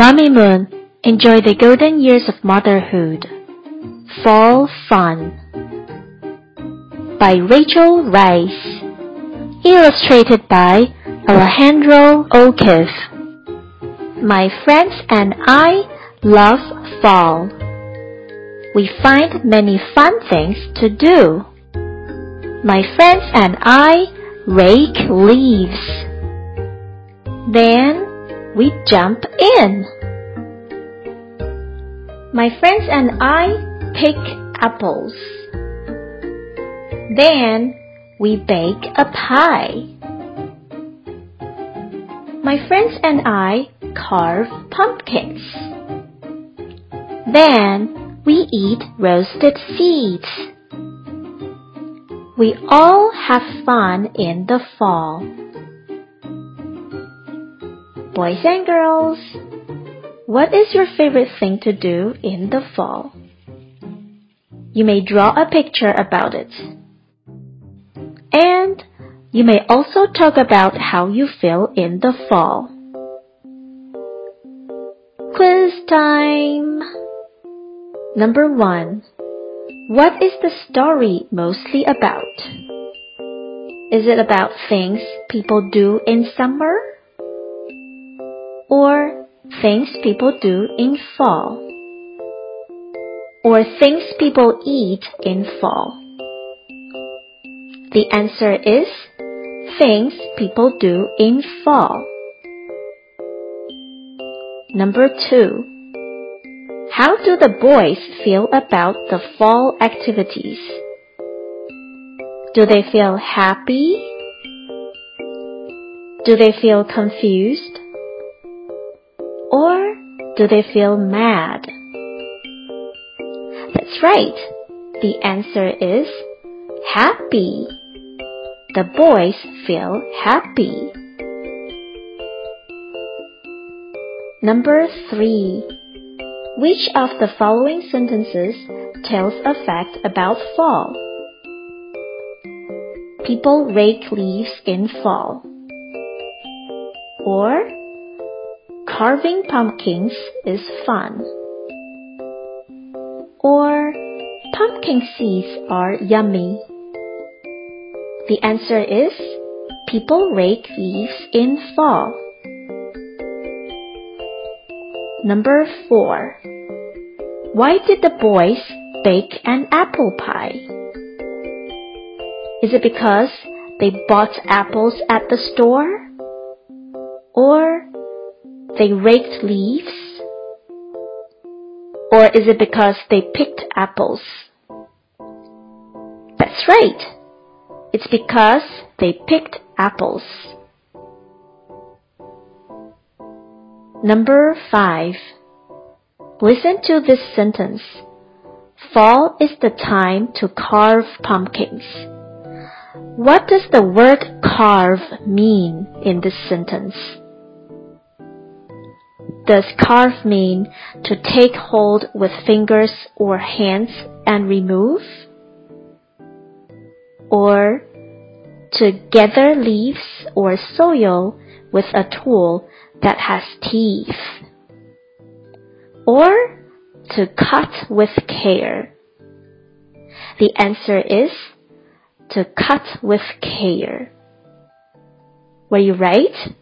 Mommy Moon, enjoy the golden years of motherhood. Fall Fun by Racheal Rice. Illustrated by Alejandro O'Keefe. My friends and I love fall. We find many fun things to do. My friends and I rake leaves. Then we jump in. My friends and I pick apples. Then we bake a pie. My friends and I carve pumpkins. Then we eat roasted seeds. We all have fun in the fall. Boys and girls, what is your favorite thing to do in the fall? You may draw a picture about it. And you may also talk about how you feel in the fall. Quiz time! Number one. What is the story mostly about? Is it about things people do in summer? Or things people do in fall? Or things people eat in fall? The answer is things people do in fall. Number two. How do the boys feel about the fall activities? Do they feel happy? Do they feel confused? Do they feel mad? That's right. The answer is happy. The boys feel happy. Number three. Which of the following sentences tells a fact about fall? People rake leaves in fall. Or carving pumpkins is fun. Or pumpkin seeds are yummy. The answer is people rake leaves in fall. Number 4. Why did the boys bake an apple pie? Is it because they bought apples at the store? Or they raked leaves? Or is it because they picked apples? That's right. It's because they picked apples. Number 5. Listen to this sentence. Fall is the time to carve pumpkins. What does the word carve mean in this sentence? Does carve mean to take hold with fingers or hands and remove? Or to gather leaves or soil with a tool that has teeth? Or to cut with care? The answer is to cut with care. Were you right?